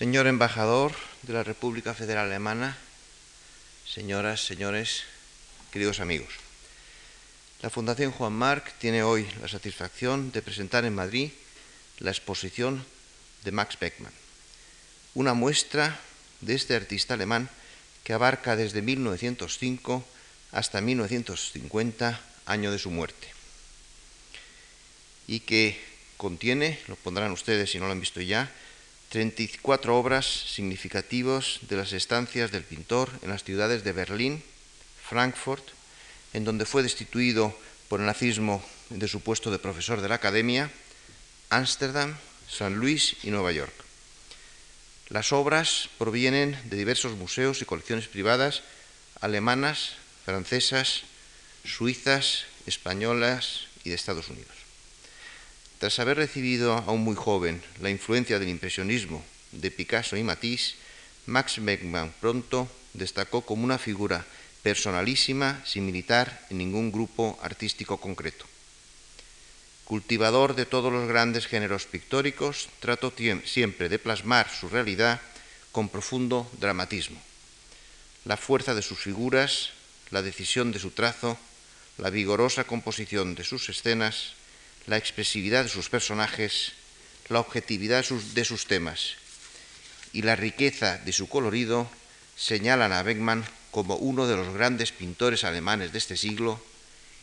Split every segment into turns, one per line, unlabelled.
Señor embajador de la República Federal Alemana, señoras, señores, queridos amigos. La Fundación Juan Marc tiene hoy la satisfacción de presentar en Madrid la exposición de Max Beckmann, una muestra de este artista alemán que abarca desde 1905 hasta 1950, año de su muerte, y que contiene, lo pondrán ustedes si no lo han visto ya, 34 obras significativas de las estancias del pintor en las ciudades de Berlín, Frankfurt, en donde fue destituido por el nazismo de su puesto de profesor de la academia, Ámsterdam, San Luis y Nueva York. Las obras provienen de diversos museos y colecciones privadas alemanas, francesas, suizas, españolas y de Estados Unidos. Tras haber recibido aún muy joven la influencia del impresionismo de Picasso y Matisse, Max Beckmann pronto destacó como una figura personalísima sin militar en ningún grupo artístico concreto. Cultivador de todos los grandes géneros pictóricos, trató siempre de plasmar su realidad con profundo dramatismo. La fuerza de sus figuras, la decisión de su trazo, la vigorosa composición de sus escenas, la expresividad de sus personajes, la objetividad de sus temas y la riqueza de su colorido señalan a Beckmann como uno de los grandes pintores alemanes de este siglo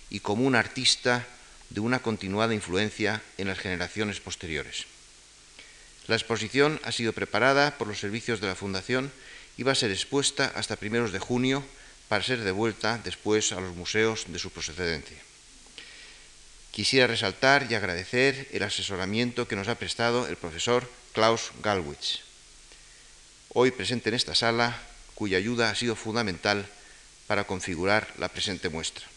y como un artista de una continuada influencia en las generaciones posteriores. La exposición ha sido preparada por los servicios de la Fundación y va a ser expuesta hasta primeros de junio para ser devuelta después a los museos de su procedencia. Quisiera resaltar y agradecer el asesoramiento que nos ha prestado el profesor Klaus Galwitz, hoy presente en esta sala, cuya ayuda ha sido fundamental para configurar la presente muestra.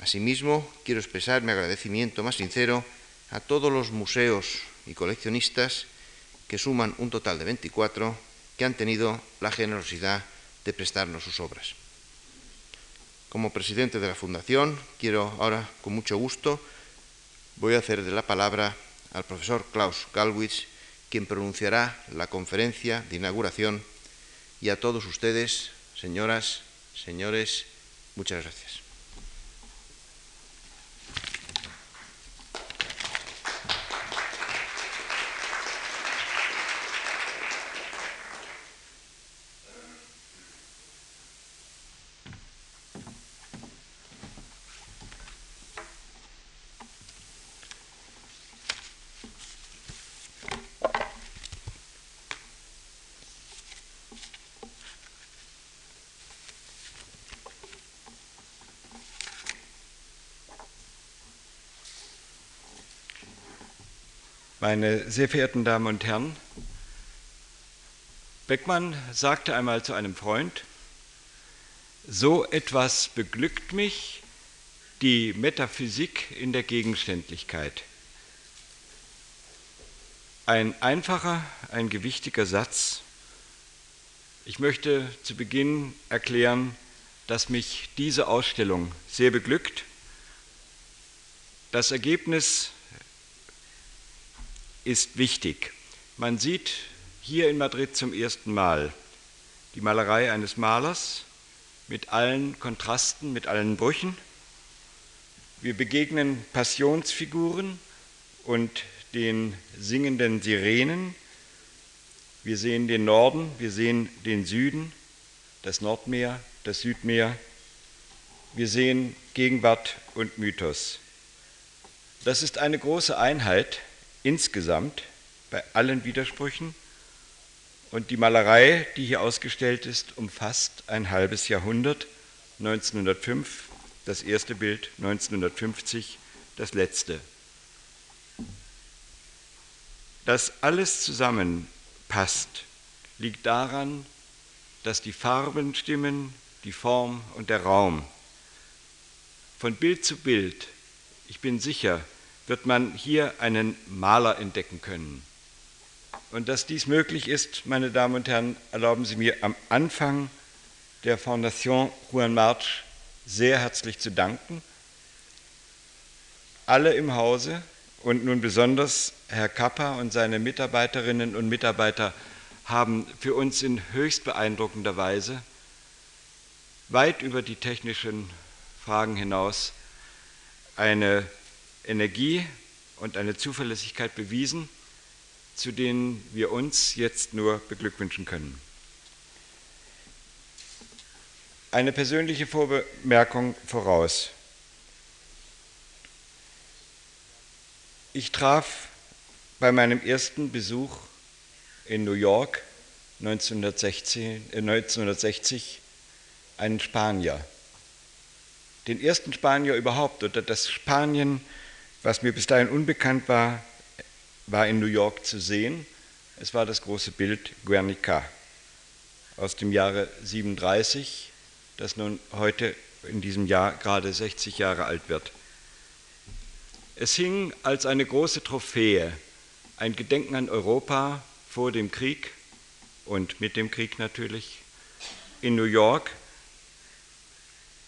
Asimismo, quiero expresar mi agradecimiento más sincero a todos los museos y coleccionistas que suman un total de 24 que han tenido la generosidad de prestarnos sus obras. Como presidente de la Fundación, quiero ahora, con mucho gusto, voy a hacer de la palabra al profesor Klaus Galwitz, quien pronunciará la conferencia de inauguración, y a todos ustedes, señoras, señores, muchas gracias.
Meine sehr verehrten Damen und Herren, Beckmann sagte einmal zu einem Freund, so etwas beglückt mich, die Metaphysik in der Gegenständlichkeit. Ein einfacher, ein gewichtiger Satz. Ich möchte zu Beginn erklären, dass mich diese Ausstellung sehr beglückt. Das Ergebnis ist wichtig. Man sieht hier in Madrid zum ersten Mal die Malerei eines Malers mit allen Kontrasten, mit allen Brüchen. Wir begegnen Passionsfiguren und den singenden Sirenen. Wir sehen den Norden, wir sehen den Süden, das Nordmeer, das Südmeer. Wir sehen Gegenwart und Mythos. Das ist eine große Einheit, insgesamt bei allen Widersprüchen. Und die Malerei, die hier ausgestellt ist, umfasst ein halbes Jahrhundert, 1905 das erste Bild, 1950 das letzte. Dass alles zusammenpasst, liegt daran, dass die Farben stimmen, die Form und der Raum. Von Bild zu Bild, ich bin sicher, wird man hier einen Maler entdecken können. Und dass dies möglich ist, meine Damen und Herren, erlauben Sie mir am Anfang der Fondation Juan March sehr herzlich zu danken. Alle im Hause und nun besonders Herr Kappa und seine Mitarbeiterinnen und Mitarbeiter haben für uns in höchst beeindruckender Weise weit über die technischen Fragen hinaus eine Energie und eine Zuverlässigkeit bewiesen, zu denen wir uns jetzt nur beglückwünschen können. Eine persönliche Vorbemerkung voraus. Ich traf bei meinem ersten Besuch in New York 1960, äh 1960 einen Spanier. Den ersten Spanier überhaupt oder das Spanien, was mir bis dahin unbekannt war, war in New York zu sehen. Es war das große Bild Guernica aus dem Jahre 37, das nun heute in diesem Jahr gerade 60 Jahre alt wird. Es hing als eine große Trophäe, ein Gedenken an Europa vor dem Krieg und mit dem Krieg natürlich, in New York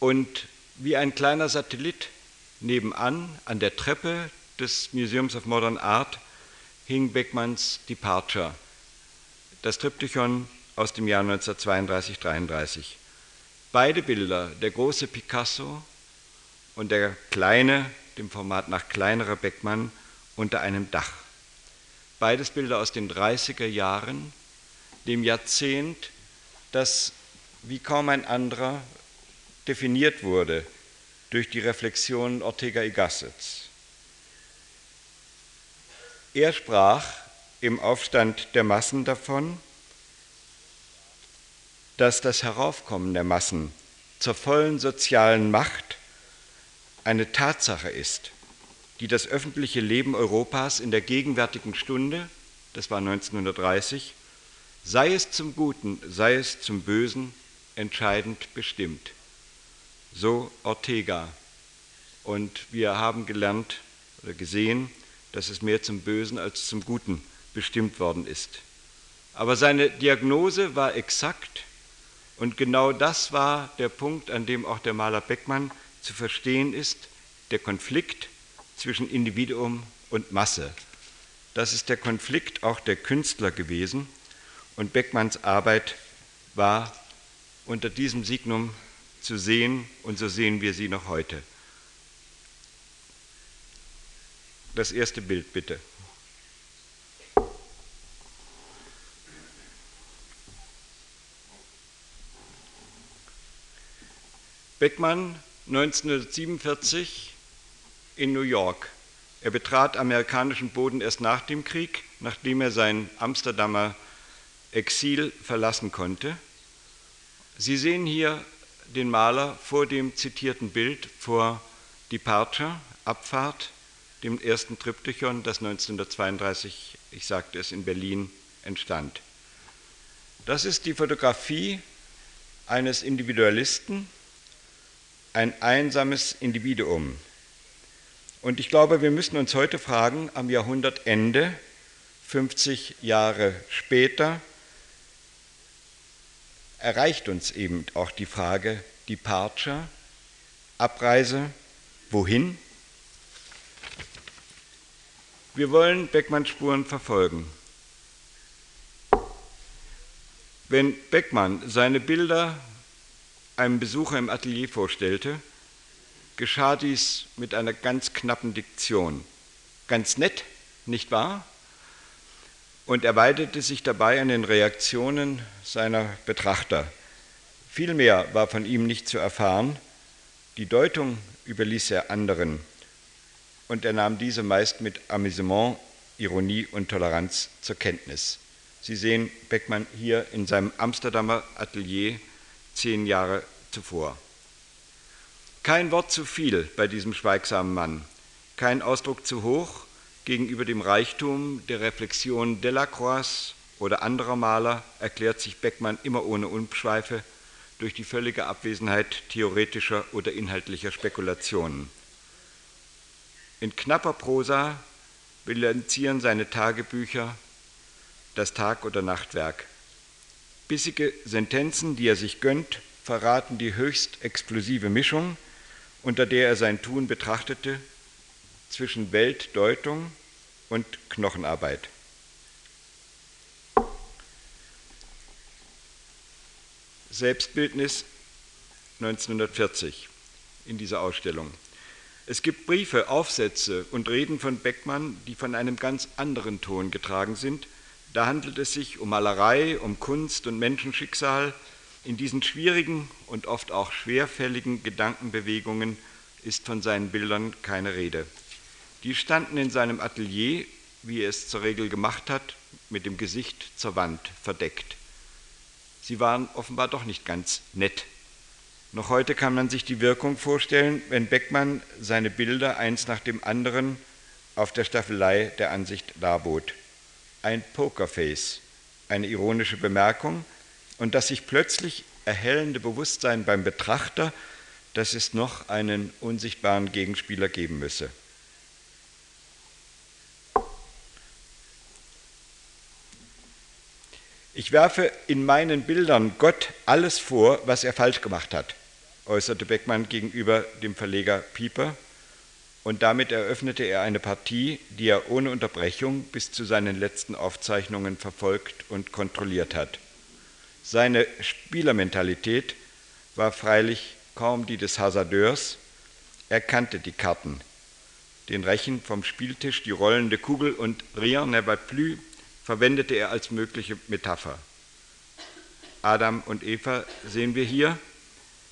und wie ein kleiner Satellit nebenan an der Treppe des Museums of Modern Art hing Beckmanns Departure, das Triptychon aus dem Jahr 1932-33. Beide Bilder, der große Picasso und der kleine, dem Format nach kleinerer Beckmann, unter einem Dach. Beides Bilder aus den 30er Jahren, dem Jahrzehnt, das wie kaum ein anderer definiert wurde durch die Reflexion Ortega y Gassets. Er sprach im Aufstand der Massen davon, dass das Heraufkommen der Massen zur vollen sozialen Macht eine Tatsache ist, die das öffentliche Leben Europas in der gegenwärtigen Stunde, das war 1930, sei es zum Guten, sei es zum Bösen, entscheidend bestimmt. So Ortega. Und wir haben gelernt oder gesehen, dass es mehr zum Bösen als zum Guten bestimmt worden ist. Aber seine Diagnose war exakt und genau das war der Punkt, an dem auch der Maler Beckmann zu verstehen ist, der Konflikt zwischen Individuum und Masse. Das ist der Konflikt auch der Künstler gewesen und Beckmanns Arbeit war unter diesem Signum zu sehen und so sehen wir sie noch heute. Das erste Bild bitte. Beckmann 1947 in New York. Er betrat amerikanischen Boden erst nach dem Krieg, nachdem er sein Amsterdamer Exil verlassen konnte. Sie sehen hier den Maler vor dem zitierten Bild vor Departure, Abfahrt, dem ersten Triptychon, das 1932, ich sagte es, in Berlin entstand. Das ist die Fotografie eines Individualisten, ein einsames Individuum. Und ich glaube, wir müssen uns heute fragen, am Jahrhundertende, 50 Jahre später, erreicht uns eben auch die Frage Departure, Abreise, wohin? Wir wollen Beckmanns Spuren verfolgen. Wenn Beckmann seine Bilder einem Besucher im Atelier vorstellte, geschah dies mit einer ganz knappen Diktion. Ganz nett, nicht wahr? Und er weidete sich dabei an den Reaktionen seiner Betrachter. Viel mehr war von ihm nicht zu erfahren. Die Deutung überließ er anderen und er nahm diese meist mit Amüsement, Ironie und Toleranz zur Kenntnis. Sie sehen Beckmann hier in seinem Amsterdamer Atelier zehn Jahre zuvor. Kein Wort zu viel bei diesem schweigsamen Mann, kein Ausdruck zu hoch gegenüber dem Reichtum der Reflexion Delacroix oder anderer Maler erklärt sich Beckmann immer ohne Umschweife durch die völlige Abwesenheit theoretischer oder inhaltlicher Spekulationen. In knapper Prosa bilanzieren seine Tagebücher das Tag- oder Nachtwerk. Bissige Sentenzen, die er sich gönnt, verraten die höchst explosive Mischung, unter der er sein Tun betrachtete, zwischen Weltdeutung und Knochenarbeit. Selbstbildnis 1940 in dieser Ausstellung. Es gibt Briefe, Aufsätze und Reden von Beckmann, die von einem ganz anderen Ton getragen sind. Da handelt es sich um Malerei, um Kunst und Menschenschicksal. In diesen schwierigen und oft auch schwerfälligen Gedankenbewegungen ist von seinen Bildern keine Rede. Die standen in seinem Atelier, wie er es zur Regel gemacht hat, mit dem Gesicht zur Wand verdeckt. Sie waren offenbar doch nicht ganz nett. Noch heute kann man sich die Wirkung vorstellen, wenn Beckmann seine Bilder eins nach dem anderen auf der Staffelei der Ansicht darbot. Ein Pokerface, eine ironische Bemerkung und das sich plötzlich erhellende Bewusstsein beim Betrachter, dass es noch einen unsichtbaren Gegenspieler geben müsse. Ich werfe in meinen Bildern Gott alles vor, was er falsch gemacht hat, äußerte Beckmann gegenüber dem Verleger Pieper, und damit eröffnete er eine Partie, die er ohne Unterbrechung bis zu seinen letzten Aufzeichnungen verfolgt und kontrolliert hat. Seine Spielermentalität war freilich kaum die des Hasardeurs, er kannte die Karten, den Rechen vom Spieltisch, die rollende Kugel und Rien ne va plus verwendete er als mögliche Metapher. Adam und Eva sehen wir hier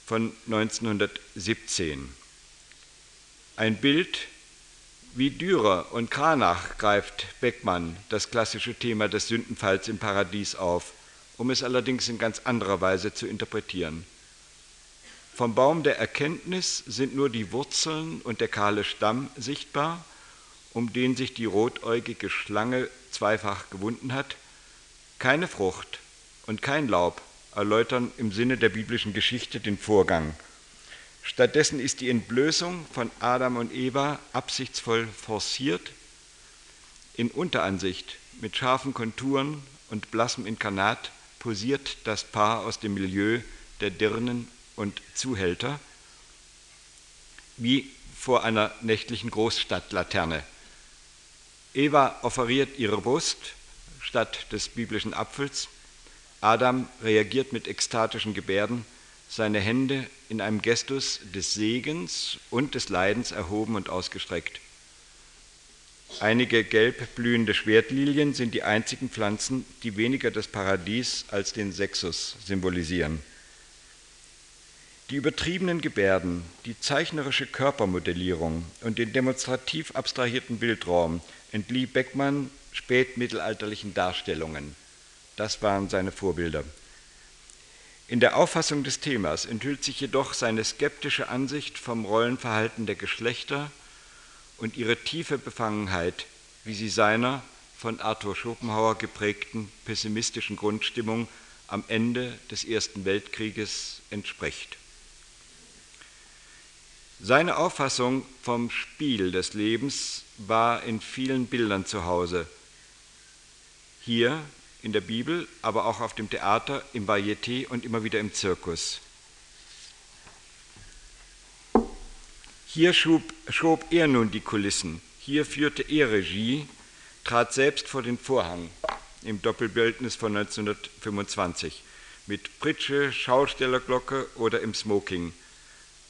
von 1917. Ein Bild wie Dürer und Kranach greift Beckmann das klassische Thema des Sündenfalls im Paradies auf, um es allerdings in ganz anderer Weise zu interpretieren. Vom Baum der Erkenntnis sind nur die Wurzeln und der kahle Stamm sichtbar, um den sich die rotäugige Schlange zweifach gewunden hat, keine Frucht und kein Laub erläutern im Sinne der biblischen Geschichte den Vorgang. Stattdessen ist die Entblößung von Adam und Eva absichtsvoll forciert. In Unteransicht mit scharfen Konturen und blassem Inkarnat posiert das Paar aus dem Milieu der Dirnen und Zuhälter wie vor einer nächtlichen Großstadtlaterne. Eva offeriert ihre Brust statt des biblischen Apfels. Adam reagiert mit ekstatischen Gebärden, seine Hände in einem Gestus des Segens und des Leidens erhoben und ausgestreckt. Einige gelb blühende Schwertlilien sind die einzigen Pflanzen, die weniger das Paradies als den Sexus symbolisieren. Die übertriebenen Gebärden, die zeichnerische Körpermodellierung und den demonstrativ abstrahierten Bildraum entlieh Beckmann spätmittelalterlichen Darstellungen. Das waren seine Vorbilder. In der Auffassung des Themas enthüllt sich jedoch seine skeptische Ansicht vom Rollenverhalten der Geschlechter und ihre tiefe Befangenheit, wie sie seiner von Arthur Schopenhauer geprägten pessimistischen Grundstimmung am Ende des Ersten Weltkrieges entspricht. Seine Auffassung vom Spiel des Lebens war in vielen Bildern zu Hause. Hier in der Bibel, aber auch auf dem Theater, im Varieté und immer wieder im Zirkus. Hier schob, schob er nun die Kulissen, hier führte er Regie, trat selbst vor den Vorhang im Doppelbildnis von 1925 mit Pritsche, Schaustellerglocke oder im Smoking.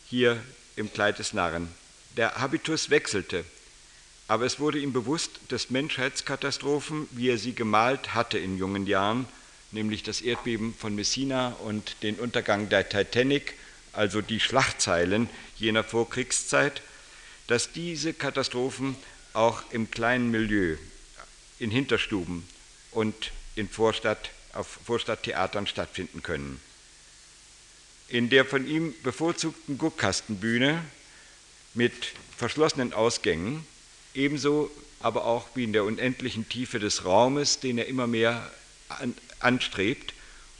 Hier im Kleid des Narren. Der Habitus wechselte, aber es wurde ihm bewusst, dass Menschheitskatastrophen, wie er sie gemalt hatte in jungen Jahren, nämlich das Erdbeben von Messina und den Untergang der Titanic, also die Schlachtzeilen jener Vorkriegszeit, dass diese Katastrophen auch im kleinen Milieu, in Hinterstuben und in Vorstadt, auf Vorstadttheatern stattfinden können. In der von ihm bevorzugten Guckkastenbühne mit verschlossenen Ausgängen, ebenso aber auch wie in der unendlichen Tiefe des Raumes, den er immer mehr anstrebt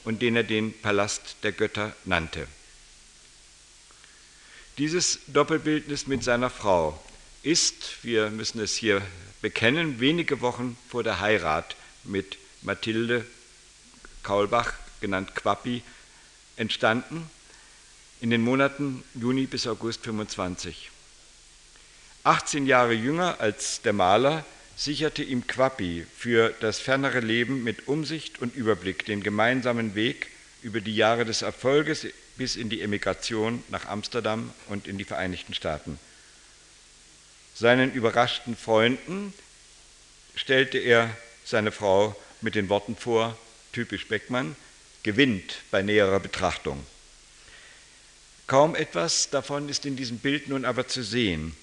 und den er den Palast der Götter nannte. Dieses Doppelbildnis mit seiner Frau ist, wir müssen es hier bekennen, wenige Wochen vor der Heirat mit Mathilde Kaulbach, genannt Quappi, entstanden in den Monaten Juni bis August 25. 18 Jahre jünger als der Maler sicherte ihm Quappi für das fernere Leben mit Umsicht und Überblick den gemeinsamen Weg über die Jahre des Erfolges bis in die Emigration nach Amsterdam und in die Vereinigten Staaten. Seinen überraschten Freunden stellte er seine Frau mit den Worten vor, typisch Beckmann, gewinnt bei näherer Betrachtung. Kaum etwas davon ist in diesem Bild nun aber zu sehen,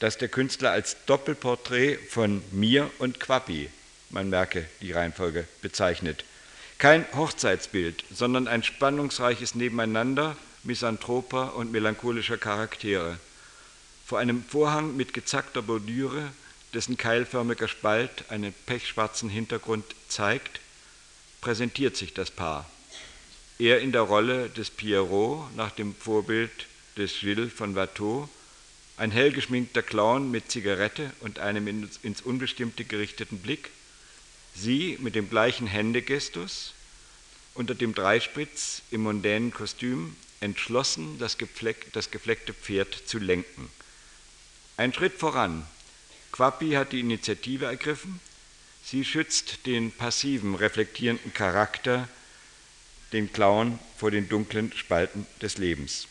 das der Künstler als Doppelporträt von mir und Quappi, man merke die Reihenfolge, bezeichnet. Kein Hochzeitsbild, sondern ein spannungsreiches Nebeneinander misanthroper und melancholischer Charaktere. Vor einem Vorhang mit gezackter Bordüre, dessen keilförmiger Spalt einen pechschwarzen Hintergrund zeigt, präsentiert sich das Paar. Er in der Rolle des Pierrot nach dem Vorbild des Gilles von Watteau, ein hell geschminkter Clown mit Zigarette und einem ins Unbestimmte gerichteten Blick, sie mit dem gleichen Händegestus, unter dem Dreispitz im mondänen Kostüm, entschlossen, das, gefleck, das gefleckte Pferd zu lenken. Ein Schritt voran. Quappi hat die Initiative ergriffen, Sie schützt den passiven, reflektierenden Charakter, den Clown vor den dunklen Spalten des Lebens.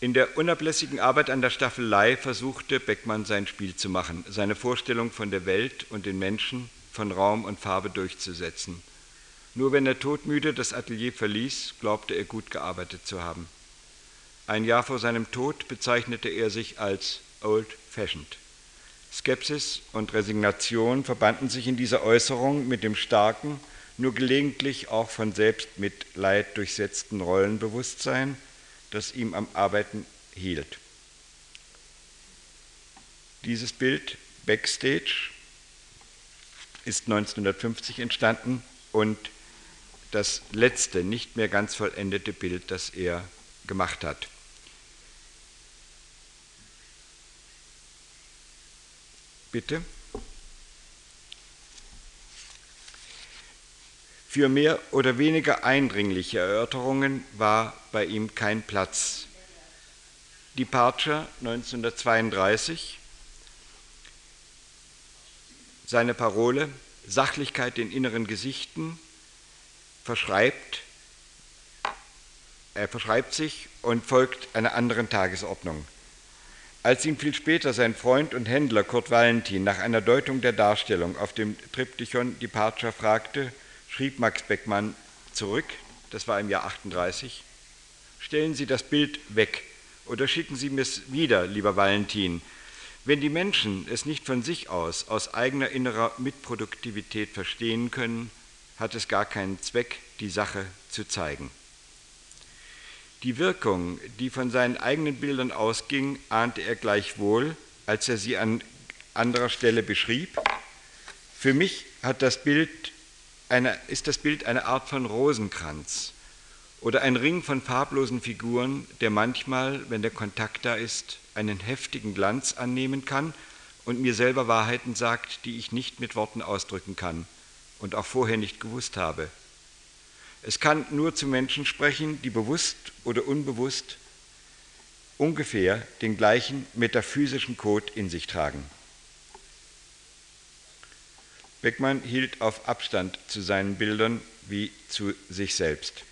In der unablässigen Arbeit an der Staffelei versuchte Beckmann sein Spiel zu machen, seine Vorstellung von der Welt und den Menschen, von Raum und Farbe durchzusetzen. Nur wenn er todmüde das Atelier verließ, glaubte er gut gearbeitet zu haben. Ein Jahr vor seinem Tod bezeichnete er sich als old-fashioned. Skepsis und Resignation verbanden sich in dieser Äußerung mit dem starken, nur gelegentlich auch von Selbstmitleid durchsetzten Rollenbewusstsein, das ihm am Arbeiten hielt. Dieses Bild Backstage ist 1950 entstanden und das letzte, nicht mehr ganz vollendete Bild, das er gemacht hat. Bitte. Für mehr oder weniger eindringliche Erörterungen war bei ihm kein Platz. Departure 1932, seine Parole Sachlichkeit in inneren Gesichten verschreibt, er verschreibt sich und folgt einer anderen Tagesordnung. Als ihm viel später sein Freund und Händler Kurt Valentin nach einer Deutung der Darstellung auf dem Triptychon Departure fragte, schrieb Max Beckmann zurück, das war im Jahr 38, stellen Sie das Bild weg oder schicken Sie mir es wieder, lieber Valentin. Wenn die Menschen es nicht von sich aus, aus eigener innerer Mitproduktivität verstehen können, hat es gar keinen Zweck, die Sache zu zeigen. Die Wirkung, die von seinen eigenen Bildern ausging, ahnte er gleichwohl, als er sie an anderer Stelle beschrieb. Für mich hat das Bild eine, ist das Bild eine Art von Rosenkranz oder ein Ring von farblosen Figuren, der manchmal, wenn der Kontakt da ist, einen heftigen Glanz annehmen kann und mir selber Wahrheiten sagt, die ich nicht mit Worten ausdrücken kann und auch vorher nicht gewusst habe. Es kann nur zu Menschen sprechen, die bewusst oder unbewusst ungefähr den gleichen metaphysischen Code in sich tragen. Beckmann hielt auf Abstand zu seinen Bildern wie zu sich selbst.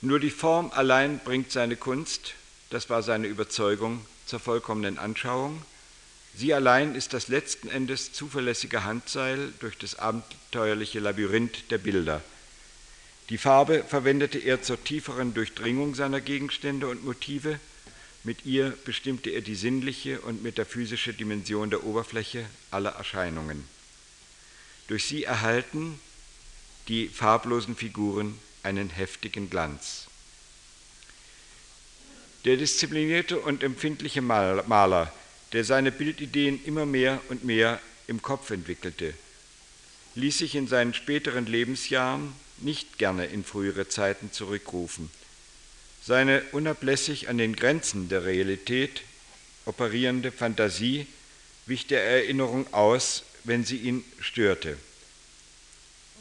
Nur die Form allein bringt seine Kunst, das war seine Überzeugung, zur vollkommenen Anschauung Sie allein ist das letzten Endes zuverlässige Handseil durch das abenteuerliche Labyrinth der Bilder. Die Farbe verwendete er zur tieferen Durchdringung seiner Gegenstände und Motive. Mit ihr bestimmte er die sinnliche und metaphysische Dimension der Oberfläche aller Erscheinungen. Durch sie erhalten die farblosen Figuren einen heftigen Glanz. Der disziplinierte und empfindliche Maler der seine Bildideen immer mehr und mehr im Kopf entwickelte, ließ sich in seinen späteren Lebensjahren nicht gerne in frühere Zeiten zurückrufen. Seine unablässig an den Grenzen der Realität operierende Fantasie wich der Erinnerung aus, wenn sie ihn störte.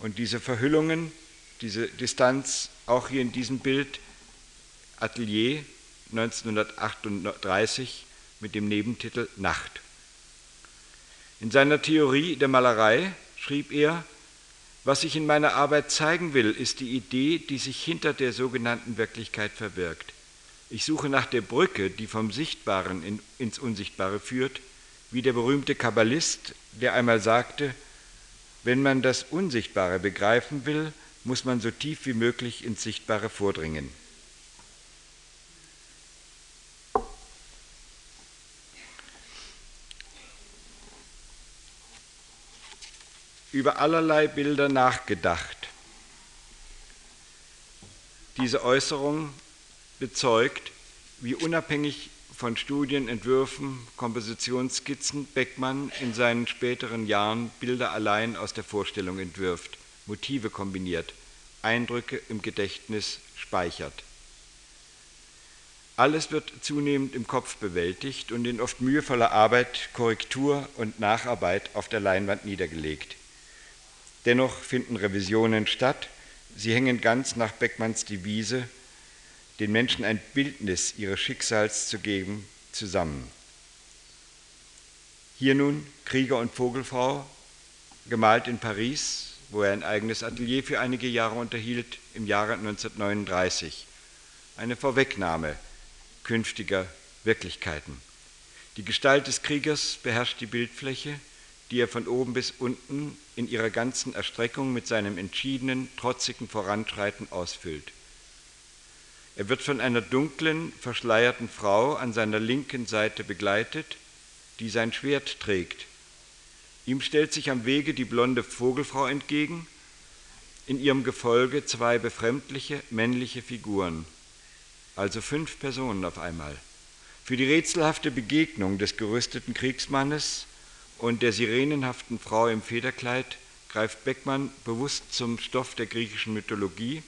Und diese Verhüllungen, diese Distanz, auch hier in diesem Bild, Atelier 1938 mit dem Nebentitel Nacht. In seiner Theorie der Malerei schrieb er, was ich in meiner Arbeit zeigen will, ist die Idee, die sich hinter der sogenannten Wirklichkeit verbirgt. Ich suche nach der Brücke, die vom Sichtbaren in, ins Unsichtbare führt, wie der berühmte Kabbalist, der einmal sagte, wenn man das Unsichtbare begreifen will, muss man so tief wie möglich ins Sichtbare vordringen. Über allerlei Bilder nachgedacht. Diese Äußerung bezeugt, wie unabhängig von Studien, Entwürfen, Kompositionsskizzen Beckmann in seinen späteren Jahren Bilder allein aus der Vorstellung entwirft, Motive kombiniert, Eindrücke im Gedächtnis speichert. Alles wird zunehmend im Kopf bewältigt und in oft mühevoller Arbeit Korrektur und Nacharbeit auf der Leinwand niedergelegt. Dennoch finden Revisionen statt. Sie hängen ganz nach Beckmanns Devise, den Menschen ein Bildnis ihres Schicksals zu geben, zusammen. Hier nun Krieger und Vogelfrau, gemalt in Paris, wo er ein eigenes Atelier für einige Jahre unterhielt, im Jahre 1939. Eine Vorwegnahme künftiger Wirklichkeiten. Die Gestalt des Kriegers beherrscht die Bildfläche, die er von oben bis unten in ihrer ganzen Erstreckung mit seinem entschiedenen, trotzigen Voranschreiten ausfüllt. Er wird von einer dunklen, verschleierten Frau an seiner linken Seite begleitet, die sein Schwert trägt. Ihm stellt sich am Wege die blonde Vogelfrau entgegen, in ihrem Gefolge zwei befremdliche männliche Figuren, also fünf Personen auf einmal. Für die rätselhafte Begegnung des gerüsteten Kriegsmannes und der sirenenhaften Frau im Federkleid greift Beckmann bewusst zum Stoff der griechischen Mythologie.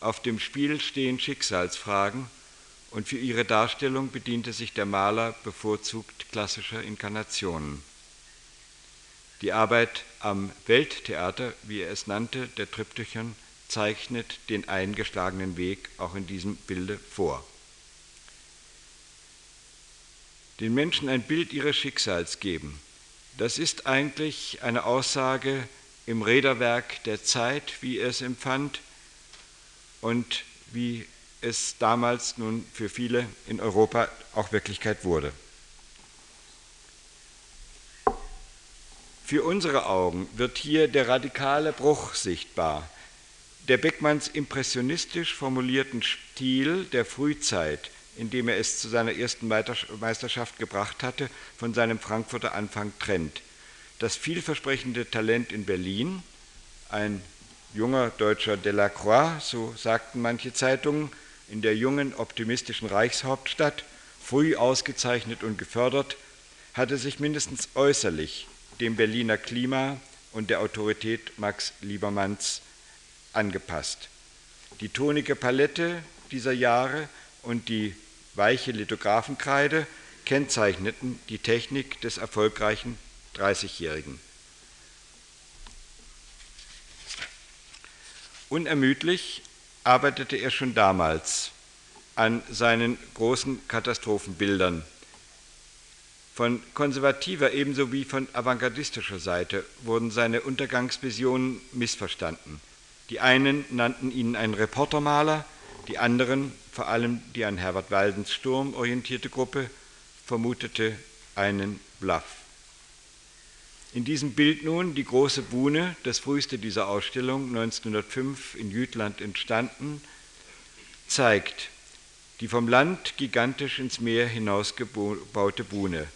Auf dem Spiel stehen Schicksalsfragen und für ihre Darstellung bediente sich der Maler bevorzugt klassischer Inkarnationen. Die Arbeit am Welttheater, wie er es nannte, der Triptychon, zeichnet den eingeschlagenen Weg auch in diesem Bilde vor. Den Menschen ein Bild ihres Schicksals geben, das ist eigentlich eine Aussage im Räderwerk der Zeit, wie er es empfand und wie es damals nun für viele in Europa auch Wirklichkeit wurde. Für unsere Augen wird hier der radikale Bruch sichtbar. Der Beckmanns impressionistisch formulierten Stil der Frühzeit indem er es zu seiner ersten Meisterschaft gebracht hatte, von seinem Frankfurter Anfang trennt. Das vielversprechende Talent in Berlin, ein junger deutscher Delacroix, so sagten manche Zeitungen, in der jungen, optimistischen Reichshauptstadt, früh ausgezeichnet und gefördert, hatte sich mindestens äußerlich dem Berliner Klima und der Autorität Max Liebermanns angepasst. Die tonige Palette dieser Jahre und die weiche Lithographenkreide kennzeichneten die Technik des erfolgreichen 30-Jährigen. Unermüdlich arbeitete er schon damals an seinen großen Katastrophenbildern. Von konservativer ebenso wie von avantgardistischer Seite wurden seine Untergangsvisionen missverstanden. Die einen nannten ihn einen Reportermaler, die anderen vor allem die an Herbert Waldens Sturm orientierte Gruppe vermutete einen Bluff. In diesem Bild nun die große Buhne, das früheste dieser Ausstellung, 1905 in Jütland entstanden, zeigt die vom Land gigantisch ins Meer hinausgebaute Buhne.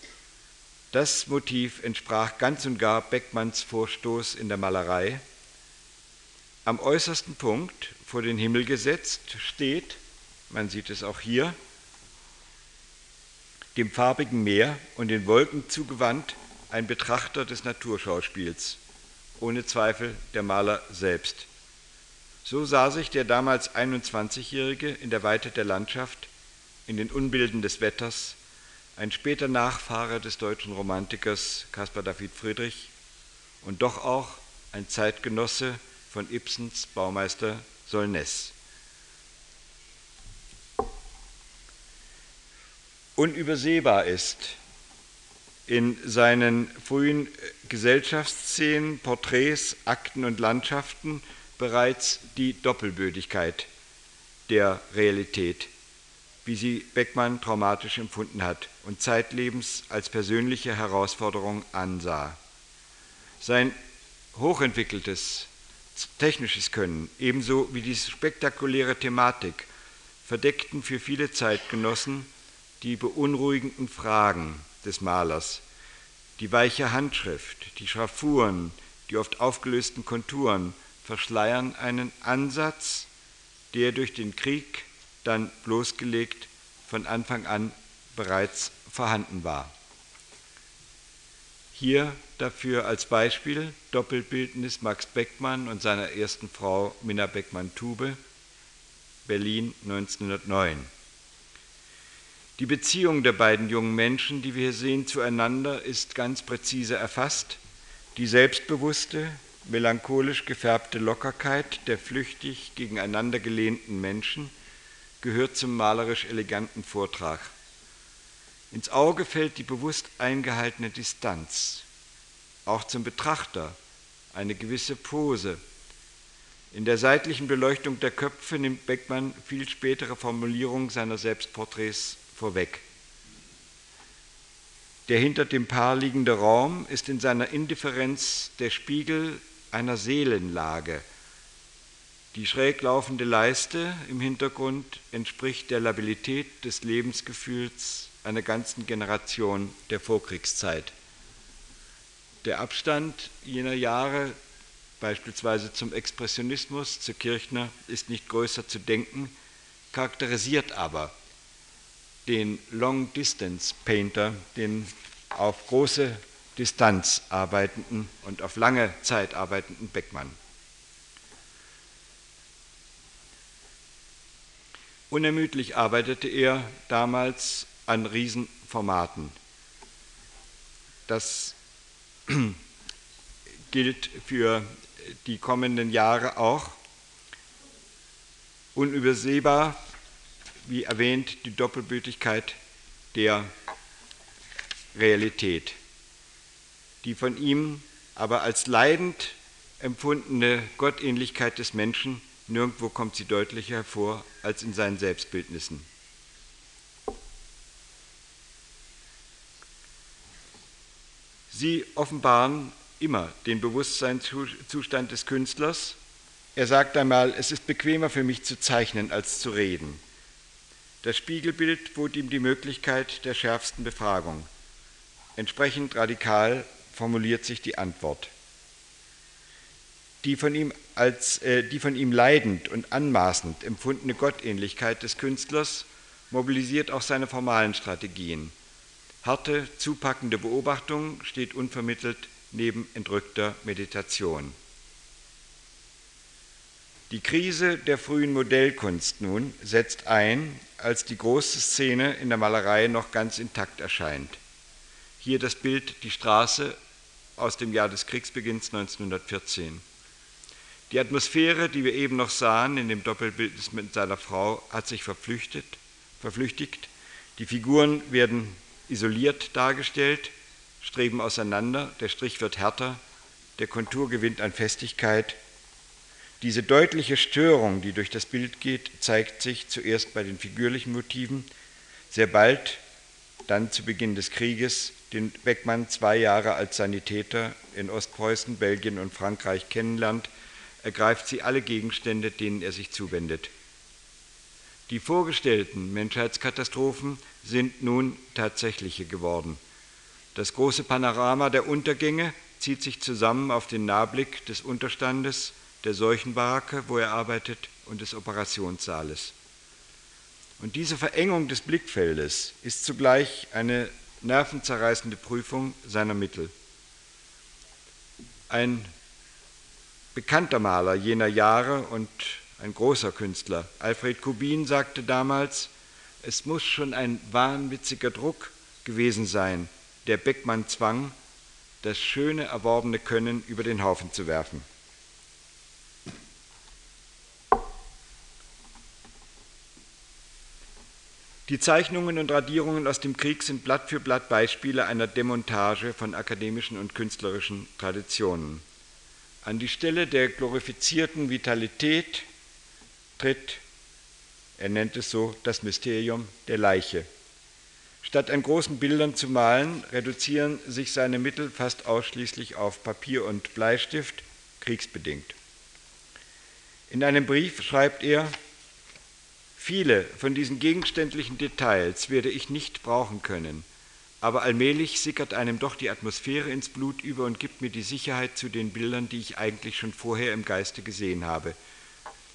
Das Motiv entsprach ganz und gar Beckmanns Vorstoß in der Malerei. Am äußersten Punkt, vor den Himmel gesetzt, steht man sieht es auch hier, dem farbigen Meer und den Wolken zugewandt, ein Betrachter des Naturschauspiels, ohne Zweifel der Maler selbst. So sah sich der damals 21-Jährige in der Weite der Landschaft, in den Unbilden des Wetters, ein später Nachfahre des deutschen Romantikers Caspar David Friedrich und doch auch ein Zeitgenosse von Ibsens Baumeister Solness. Unübersehbar ist in seinen frühen Gesellschaftsszenen, Porträts, Akten und Landschaften bereits die Doppelbödigkeit der Realität, wie sie Beckmann traumatisch empfunden hat und zeitlebens als persönliche Herausforderung ansah. Sein hochentwickeltes technisches Können, ebenso wie die spektakuläre Thematik, verdeckten für viele Zeitgenossen die beunruhigenden Fragen des Malers, die weiche Handschrift, die Schraffuren, die oft aufgelösten Konturen verschleiern einen Ansatz, der durch den Krieg dann bloßgelegt von Anfang an bereits vorhanden war. Hier dafür als Beispiel Doppelbildnis Max Beckmann und seiner ersten Frau Minna Beckmann-Tube, Berlin 1909. Die Beziehung der beiden jungen Menschen, die wir hier sehen, zueinander ist ganz präzise erfasst. Die selbstbewusste, melancholisch gefärbte Lockerkeit der flüchtig gegeneinander gelehnten Menschen gehört zum malerisch eleganten Vortrag. Ins Auge fällt die bewusst eingehaltene Distanz, auch zum Betrachter eine gewisse Pose. In der seitlichen Beleuchtung der Köpfe nimmt Beckmann viel spätere Formulierungen seiner Selbstporträts vorweg. Der hinter dem Paar liegende Raum ist in seiner Indifferenz der Spiegel einer Seelenlage. Die schräg laufende Leiste im Hintergrund entspricht der Labilität des Lebensgefühls einer ganzen Generation der Vorkriegszeit. Der Abstand jener Jahre, beispielsweise zum Expressionismus, zu Kirchner, ist nicht größer zu denken, charakterisiert aber den Long Distance Painter, den auf große Distanz arbeitenden und auf lange Zeit arbeitenden Beckmann. Unermüdlich arbeitete er damals an Riesenformaten. Das gilt für die kommenden Jahre auch. Unübersehbar, wie erwähnt, die Doppelbötigkeit der Realität, die von ihm aber als leidend empfundene Gottähnlichkeit des Menschen, nirgendwo kommt sie deutlicher hervor als in seinen Selbstbildnissen. Sie offenbaren immer den Bewusstseinszustand des Künstlers. Er sagt einmal, es ist bequemer für mich zu zeichnen als zu reden. Das Spiegelbild bot ihm die Möglichkeit der schärfsten Befragung. Entsprechend radikal formuliert sich die Antwort. Die von ihm, als, äh, die von ihm leidend und anmaßend empfundene Gottähnlichkeit des Künstlers mobilisiert auch seine formalen Strategien. Harte, zupackende Beobachtung steht unvermittelt neben entrückter Meditation. Die Krise der frühen Modellkunst nun setzt ein, als die große Szene in der Malerei noch ganz intakt erscheint. Hier das Bild Die Straße aus dem Jahr des Kriegsbeginns 1914. Die Atmosphäre, die wir eben noch sahen in dem Doppelbild mit seiner Frau, hat sich verflüchtet, verflüchtigt. Die Figuren werden isoliert dargestellt, streben auseinander, der Strich wird härter, der Kontur gewinnt an Festigkeit. Diese deutliche Störung, die durch das Bild geht, zeigt sich zuerst bei den figürlichen Motiven, sehr bald, dann zu Beginn des Krieges, den Beckmann zwei Jahre als Sanitäter in Ostpreußen, Belgien und Frankreich kennenlernt, ergreift sie alle Gegenstände, denen er sich zuwendet. Die vorgestellten Menschheitskatastrophen sind nun tatsächliche geworden. Das große Panorama der Untergänge zieht sich zusammen auf den Nahblick des Unterstandes, der Seuchenbaracke, wo er arbeitet, und des Operationssaales. Und diese Verengung des Blickfeldes ist zugleich eine nervenzerreißende Prüfung seiner Mittel. Ein bekannter Maler jener Jahre und ein großer Künstler, Alfred Kubin, sagte damals, es muss schon ein wahnwitziger Druck gewesen sein, der Beckmann zwang, das schöne erworbene Können über den Haufen zu werfen. Die Zeichnungen und Radierungen aus dem Krieg sind Blatt für Blatt Beispiele einer Demontage von akademischen und künstlerischen Traditionen. An die Stelle der glorifizierten Vitalität tritt, er nennt es so, das Mysterium der Leiche. Statt an großen Bildern zu malen, reduzieren sich seine Mittel fast ausschließlich auf Papier und Bleistift, kriegsbedingt. In einem Brief schreibt er, viele von diesen gegenständlichen Details werde ich nicht brauchen können, aber allmählich sickert einem doch die Atmosphäre ins Blut über und gibt mir die Sicherheit zu den Bildern, die ich eigentlich schon vorher im Geiste gesehen habe.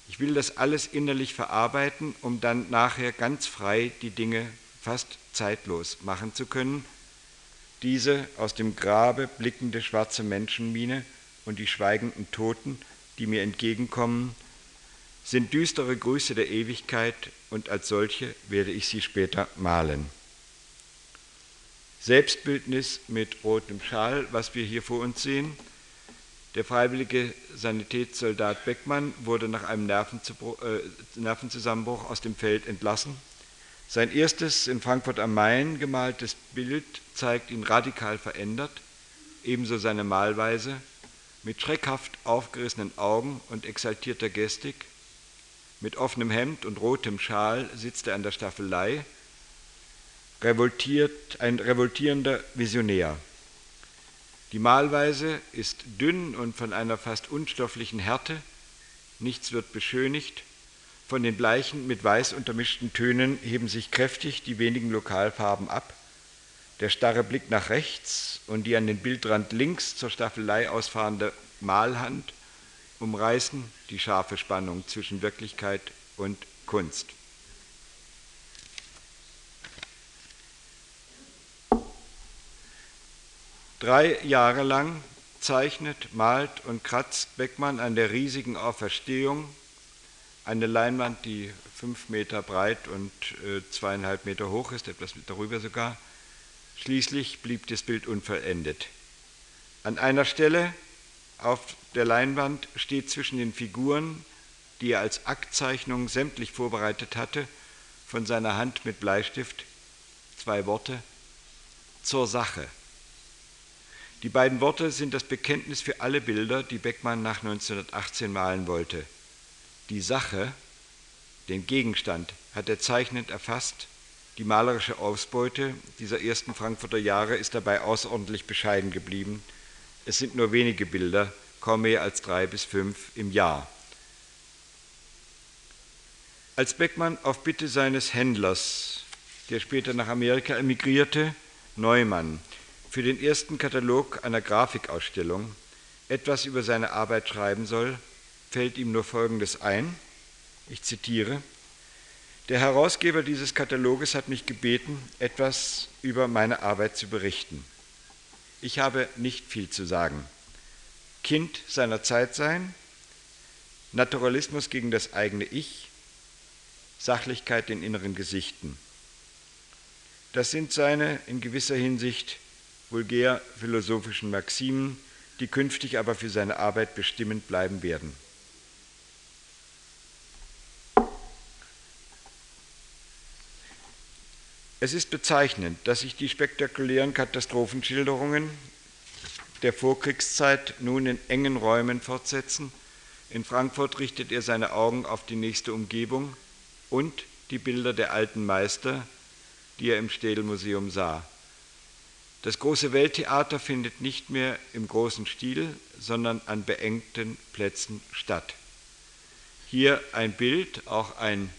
Ich will das alles innerlich verarbeiten, um dann nachher ganz frei die Dinge fast zeitlos machen zu können. Diese aus dem Grabe blickende schwarze Menschenmine und die schweigenden Toten, die mir entgegenkommen, sind düstere Grüße der Ewigkeit und als solche werde ich sie später malen. Selbstbildnis mit rotem Schal, was wir hier vor uns sehen. Der freiwillige Sanitätssoldat Beckmann wurde nach einem äh, Nervenzusammenbruch aus dem Feld entlassen. Sein erstes in Frankfurt am Main gemaltes Bild zeigt ihn radikal verändert, ebenso seine Malweise, mit schreckhaft aufgerissenen Augen und exaltierter Gestik, mit offenem Hemd und rotem Schal sitzt er an der Staffelei, revoltiert, ein revoltierender Visionär. Die Malweise ist dünn und von einer fast unstofflichen Härte, nichts wird beschönigt, von den bleichen mit weiß untermischten Tönen heben sich kräftig die wenigen Lokalfarben ab, der starre Blick nach rechts und die an den Bildrand links zur Staffelei ausfahrende Malhand umreißen die scharfe Spannung zwischen Wirklichkeit und Kunst. Drei Jahre lang zeichnet, malt und kratzt Beckmann an der riesigen Auferstehung, eine Leinwand, die fünf Meter breit und äh, zweieinhalb Meter hoch ist, etwas darüber sogar. Schließlich blieb das Bild unvollendet. An einer Stelle auf der Leinwand steht zwischen den Figuren, die er als Aktzeichnung sämtlich vorbereitet hatte, von seiner Hand mit Bleistift zwei Worte zur Sache. Die beiden Worte sind das Bekenntnis für alle Bilder, die Beckmann nach 1918 malen wollte. Die Sache, den Gegenstand, hat er zeichnend erfasst. Die malerische Ausbeute dieser ersten Frankfurter Jahre ist dabei außerordentlich bescheiden geblieben. Es sind nur wenige Bilder, kaum mehr als drei bis fünf im Jahr. Als Beckmann auf Bitte seines Händlers, der später nach Amerika emigrierte, Neumann, für den ersten Katalog einer Grafikausstellung etwas über seine Arbeit schreiben soll, fällt ihm nur Folgendes ein. Ich zitiere. Der Herausgeber dieses Kataloges hat mich gebeten, etwas über meine Arbeit zu berichten. Ich habe nicht viel zu sagen. Kind seiner Zeit sein, Naturalismus gegen das eigene Ich, Sachlichkeit in inneren Gesichten. Das sind seine in gewisser Hinsicht vulgär philosophischen Maximen, die künftig aber für seine Arbeit bestimmend bleiben werden. Es ist bezeichnend, dass sich die spektakulären Katastrophenschilderungen der Vorkriegszeit nun in engen Räumen fortsetzen. In Frankfurt richtet er seine Augen auf die nächste Umgebung und die Bilder der alten Meister, die er im Städelmuseum sah. Das große Welttheater findet nicht mehr im großen Stil, sondern an beengten Plätzen statt. Hier ein Bild, auch ein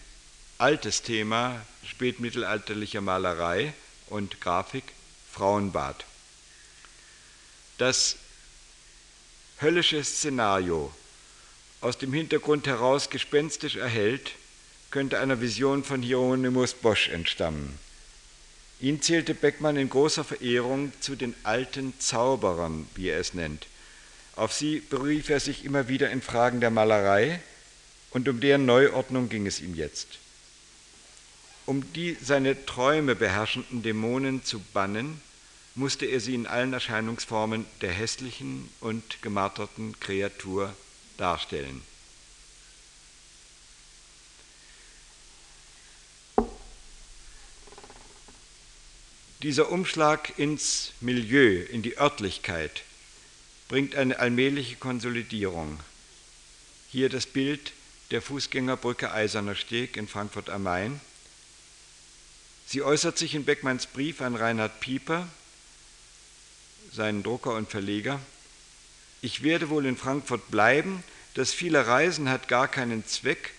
altes Thema spätmittelalterlicher Malerei und Grafik, Frauenbad. Das höllische Szenario aus dem Hintergrund heraus gespenstisch erhellt, könnte einer Vision von Hieronymus Bosch entstammen. Ihn zählte Beckmann in großer Verehrung zu den alten Zauberern, wie er es nennt. Auf sie berief er sich immer wieder in Fragen der Malerei und um deren Neuordnung ging es ihm jetzt. Um die seine Träume beherrschenden Dämonen zu bannen, musste er sie in allen Erscheinungsformen der hässlichen und gemarterten Kreatur darstellen. Dieser Umschlag ins Milieu, in die Örtlichkeit, bringt eine allmähliche Konsolidierung. Hier das Bild der Fußgängerbrücke Eiserner Steg in Frankfurt am Main. Sie äußert sich in Beckmanns Brief an Reinhard Pieper, seinen Drucker und Verleger. Ich werde wohl in Frankfurt bleiben. Das viele Reisen hat gar keinen Zweck,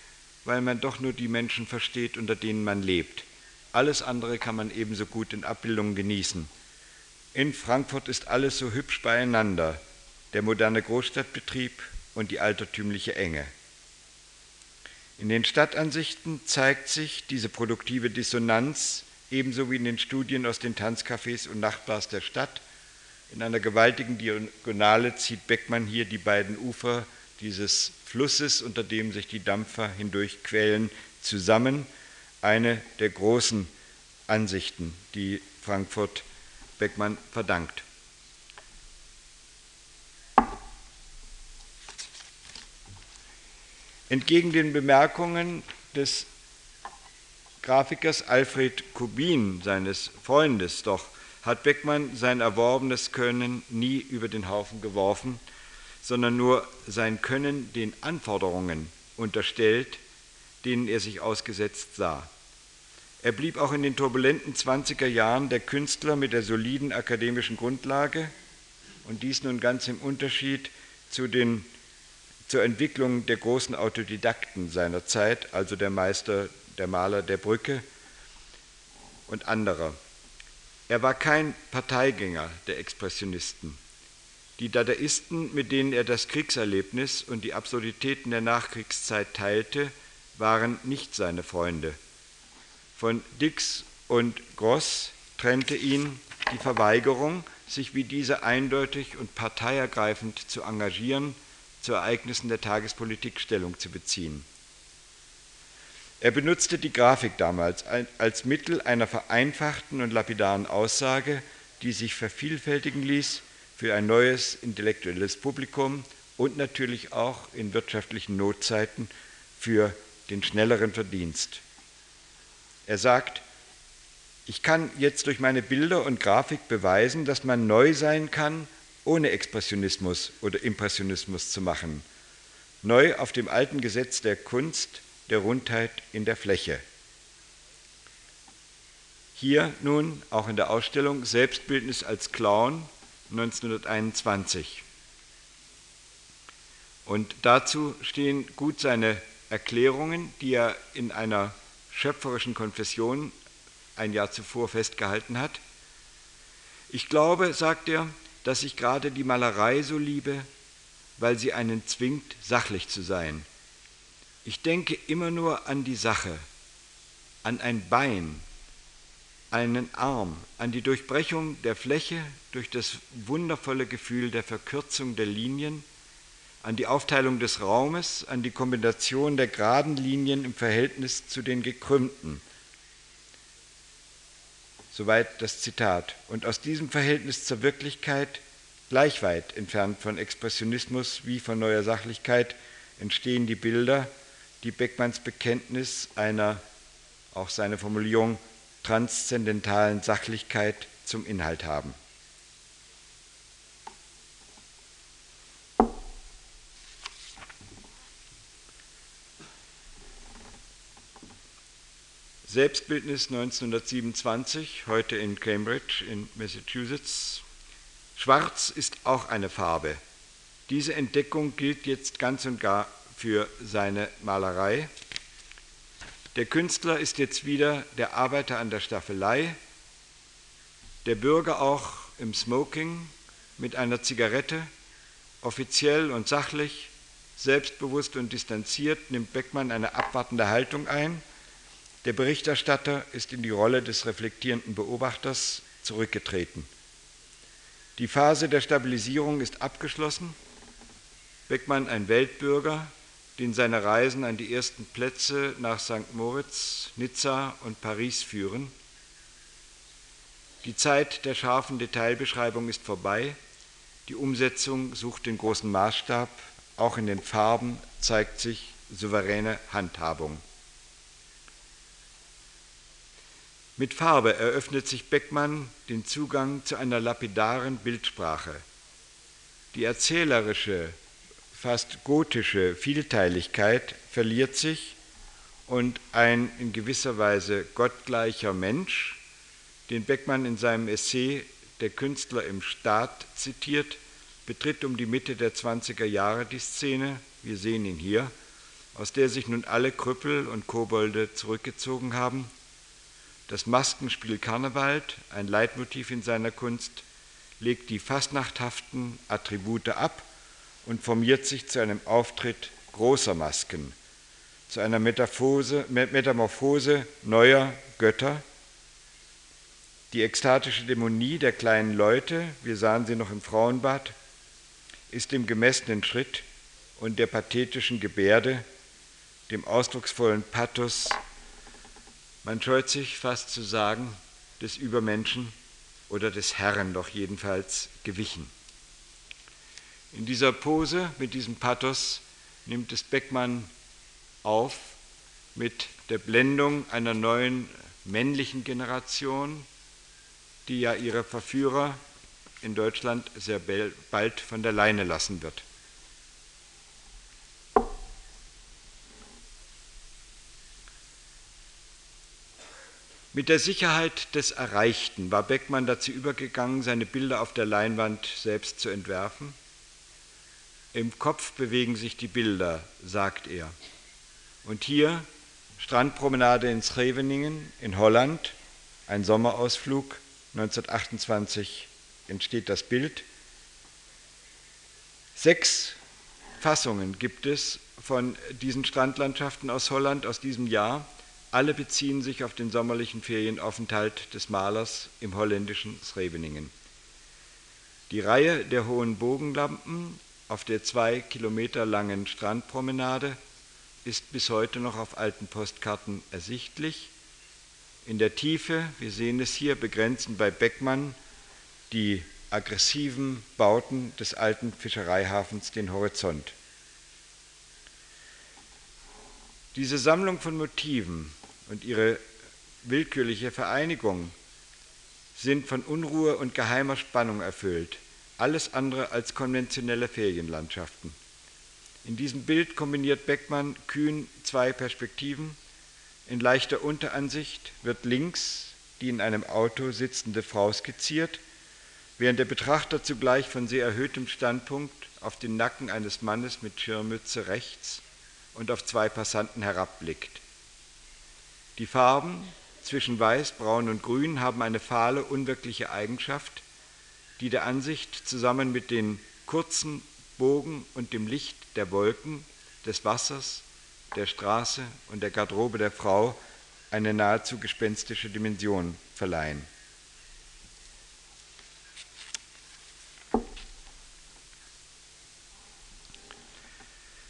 weil man doch nur die Menschen versteht, unter denen man lebt. Alles andere kann man ebenso gut in Abbildungen genießen. In Frankfurt ist alles so hübsch beieinander, der moderne Großstadtbetrieb und die altertümliche Enge. In den Stadtansichten zeigt sich diese produktive Dissonanz ebenso wie in den Studien aus den Tanzcafés und Nachtbars der Stadt. In einer gewaltigen Diagonale zieht Beckmann hier die beiden Ufer dieses Flusses, unter dem sich die Dampfer hindurchquellen, zusammen eine der großen Ansichten, die Frankfurt Beckmann verdankt. Entgegen den Bemerkungen des Grafikers Alfred Kubin, seines Freundes, doch hat Beckmann sein erworbenes Können nie über den Haufen geworfen, sondern nur sein Können den Anforderungen unterstellt, denen er sich ausgesetzt sah. Er blieb auch in den turbulenten 20er Jahren der Künstler mit der soliden akademischen Grundlage und dies nun ganz im Unterschied zu den, zur Entwicklung der großen Autodidakten seiner Zeit, also der Meister, der Maler der Brücke und anderer. Er war kein Parteigänger der Expressionisten. Die Dadaisten, mit denen er das Kriegserlebnis und die Absurditäten der Nachkriegszeit teilte, waren nicht seine Freunde. Von Dix und Gross trennte ihn die Verweigerung, sich wie diese eindeutig und parteiergreifend zu engagieren, zu Ereignissen der Tagespolitik Stellung zu beziehen. Er benutzte die Grafik damals als Mittel einer vereinfachten und lapidaren Aussage, die sich vervielfältigen ließ für ein neues intellektuelles Publikum und natürlich auch in wirtschaftlichen Notzeiten für den schnelleren Verdienst. Er sagt, ich kann jetzt durch meine Bilder und Grafik beweisen, dass man neu sein kann, ohne Expressionismus oder Impressionismus zu machen. Neu auf dem alten Gesetz der Kunst, der Rundheit in der Fläche. Hier nun auch in der Ausstellung Selbstbildnis als Clown 1921. Und dazu stehen gut seine Erklärungen, die er in einer schöpferischen Konfession ein Jahr zuvor festgehalten hat. Ich glaube, sagt er, dass ich gerade die Malerei so liebe, weil sie einen zwingt, sachlich zu sein. Ich denke immer nur an die Sache, an ein Bein, einen Arm, an die Durchbrechung der Fläche durch das wundervolle Gefühl der Verkürzung der Linien, an die Aufteilung des Raumes, an die Kombination der geraden Linien im Verhältnis zu den gekrümmten. Soweit das Zitat. Und aus diesem Verhältnis zur Wirklichkeit, gleich weit entfernt von Expressionismus wie von neuer Sachlichkeit, entstehen die Bilder, die Beckmanns Bekenntnis einer, auch seine Formulierung, transzendentalen Sachlichkeit zum Inhalt haben. Selbstbildnis 1927, heute in Cambridge in Massachusetts. Schwarz ist auch eine Farbe. Diese Entdeckung gilt jetzt ganz und gar für seine Malerei. Der Künstler ist jetzt wieder der Arbeiter an der Staffelei, der Bürger auch im Smoking mit einer Zigarette, offiziell und sachlich, selbstbewusst und distanziert nimmt Beckmann eine abwartende Haltung ein. Der Berichterstatter ist in die Rolle des reflektierenden Beobachters zurückgetreten. Die Phase der Stabilisierung ist abgeschlossen. Beckmann ein Weltbürger, den seine Reisen an die ersten Plätze nach St. Moritz, Nizza und Paris führen. Die Zeit der scharfen Detailbeschreibung ist vorbei. Die Umsetzung sucht den großen Maßstab. Auch in den Farben zeigt sich souveräne Handhabung. Mit Farbe eröffnet sich Beckmann den Zugang zu einer lapidaren Bildsprache. Die erzählerische, fast gotische Vielteiligkeit verliert sich und ein in gewisser Weise gottgleicher Mensch, den Beckmann in seinem Essay Der Künstler im Staat zitiert, betritt um die Mitte der 20er Jahre die Szene, wir sehen ihn hier, aus der sich nun alle Krüppel und Kobolde zurückgezogen haben. Das Maskenspiel Karnevalt, ein Leitmotiv in seiner Kunst, legt die fastnachthaften Attribute ab und formiert sich zu einem Auftritt großer Masken, zu einer Metamorphose neuer Götter. Die ekstatische Dämonie der kleinen Leute, wir sahen sie noch im Frauenbad, ist dem gemessenen Schritt und der pathetischen Gebärde, dem ausdrucksvollen Pathos, man scheut sich fast zu sagen, des Übermenschen oder des Herren doch jedenfalls gewichen. In dieser Pose, mit diesem Pathos, nimmt es Beckmann auf mit der Blendung einer neuen männlichen Generation, die ja ihre Verführer in Deutschland sehr bald von der Leine lassen wird. Mit der Sicherheit des Erreichten war Beckmann dazu übergegangen, seine Bilder auf der Leinwand selbst zu entwerfen. Im Kopf bewegen sich die Bilder, sagt er. Und hier Strandpromenade in Scheveningen in Holland, ein Sommerausflug, 1928 entsteht das Bild. Sechs Fassungen gibt es von diesen Strandlandschaften aus Holland aus diesem Jahr. Alle beziehen sich auf den sommerlichen Ferienaufenthalt des Malers im holländischen Scheveningen. Die Reihe der hohen Bogenlampen auf der zwei Kilometer langen Strandpromenade ist bis heute noch auf alten Postkarten ersichtlich. In der Tiefe, wir sehen es hier, begrenzen bei Beckmann die aggressiven Bauten des alten Fischereihafens den Horizont. Diese Sammlung von Motiven und ihre willkürliche Vereinigung sind von Unruhe und geheimer Spannung erfüllt alles andere als konventionelle Ferienlandschaften. In diesem Bild kombiniert Beckmann kühn zwei Perspektiven. In leichter Unteransicht wird links die in einem Auto sitzende Frau skizziert, während der Betrachter zugleich von sehr erhöhtem Standpunkt auf den Nacken eines Mannes mit Schirmmütze rechts und auf zwei Passanten herabblickt. Die Farben zwischen Weiß, Braun und Grün haben eine fahle, unwirkliche Eigenschaft, die der Ansicht zusammen mit den kurzen Bogen und dem Licht der Wolken, des Wassers, der Straße und der Garderobe der Frau eine nahezu gespenstische Dimension verleihen.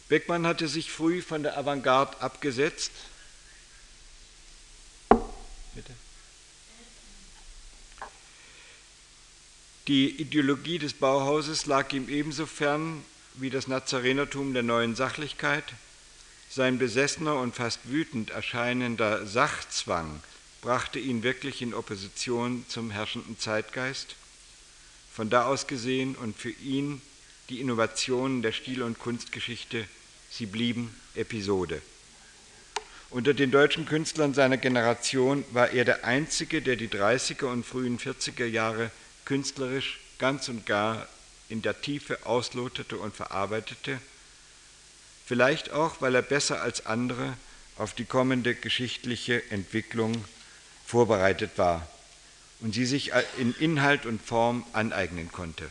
Beckmann hatte sich früh von der Avantgarde abgesetzt. Bitte. Die Ideologie des Bauhauses lag ihm ebenso fern wie das Nazarenertum der neuen Sachlichkeit. Sein besessener und fast wütend erscheinender Sachzwang brachte ihn wirklich in Opposition zum herrschenden Zeitgeist. Von da aus gesehen und für ihn die Innovationen der Stil- und Kunstgeschichte, sie blieben Episode. Unter den deutschen Künstlern seiner Generation war er der Einzige, der die 30er und frühen 40er Jahre künstlerisch ganz und gar in der Tiefe auslotete und verarbeitete, vielleicht auch, weil er besser als andere auf die kommende geschichtliche Entwicklung vorbereitet war und sie sich in Inhalt und Form aneignen konnte.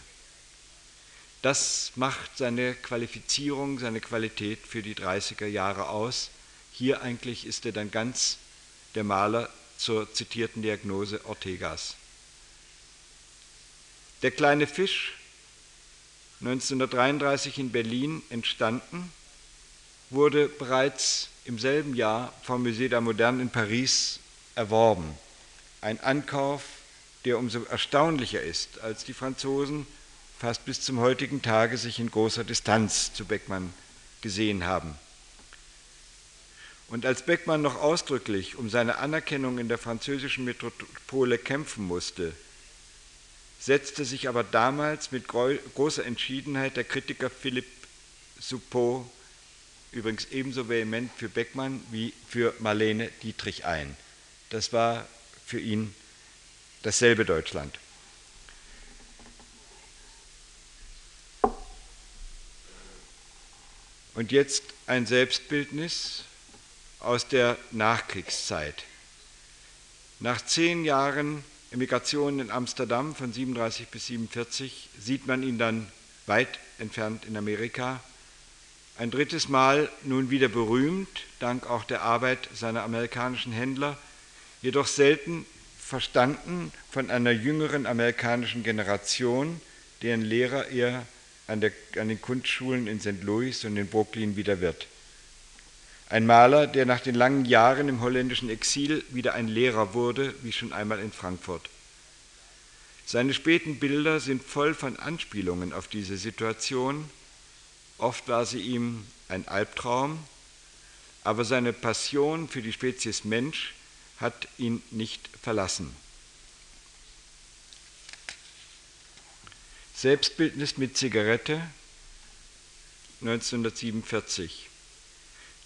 Das macht seine Qualifizierung, seine Qualität für die 30er Jahre aus. Hier eigentlich ist er dann ganz der Maler zur zitierten Diagnose Ortegas. Der kleine Fisch, 1933 in Berlin entstanden, wurde bereits im selben Jahr vom Musée der Moderne in Paris erworben. Ein Ankauf, der umso erstaunlicher ist, als die Franzosen fast bis zum heutigen Tage sich in großer Distanz zu Beckmann gesehen haben. Und als Beckmann noch ausdrücklich um seine Anerkennung in der französischen Metropole kämpfen musste, setzte sich aber damals mit großer Entschiedenheit der Kritiker Philipp Suppot, übrigens ebenso vehement für Beckmann wie für Marlene Dietrich ein. Das war für ihn dasselbe Deutschland. Und jetzt ein Selbstbildnis aus der Nachkriegszeit. Nach zehn Jahren Emigration in Amsterdam von 37 bis 47 sieht man ihn dann weit entfernt in Amerika. Ein drittes Mal nun wieder berühmt, dank auch der Arbeit seiner amerikanischen Händler, jedoch selten verstanden von einer jüngeren amerikanischen Generation, deren Lehrer er an, der, an den Kunstschulen in St. Louis und in Brooklyn wieder wird. Ein Maler, der nach den langen Jahren im holländischen Exil wieder ein Lehrer wurde, wie schon einmal in Frankfurt. Seine späten Bilder sind voll von Anspielungen auf diese Situation. Oft war sie ihm ein Albtraum, aber seine Passion für die Spezies Mensch hat ihn nicht verlassen. Selbstbildnis mit Zigarette 1947.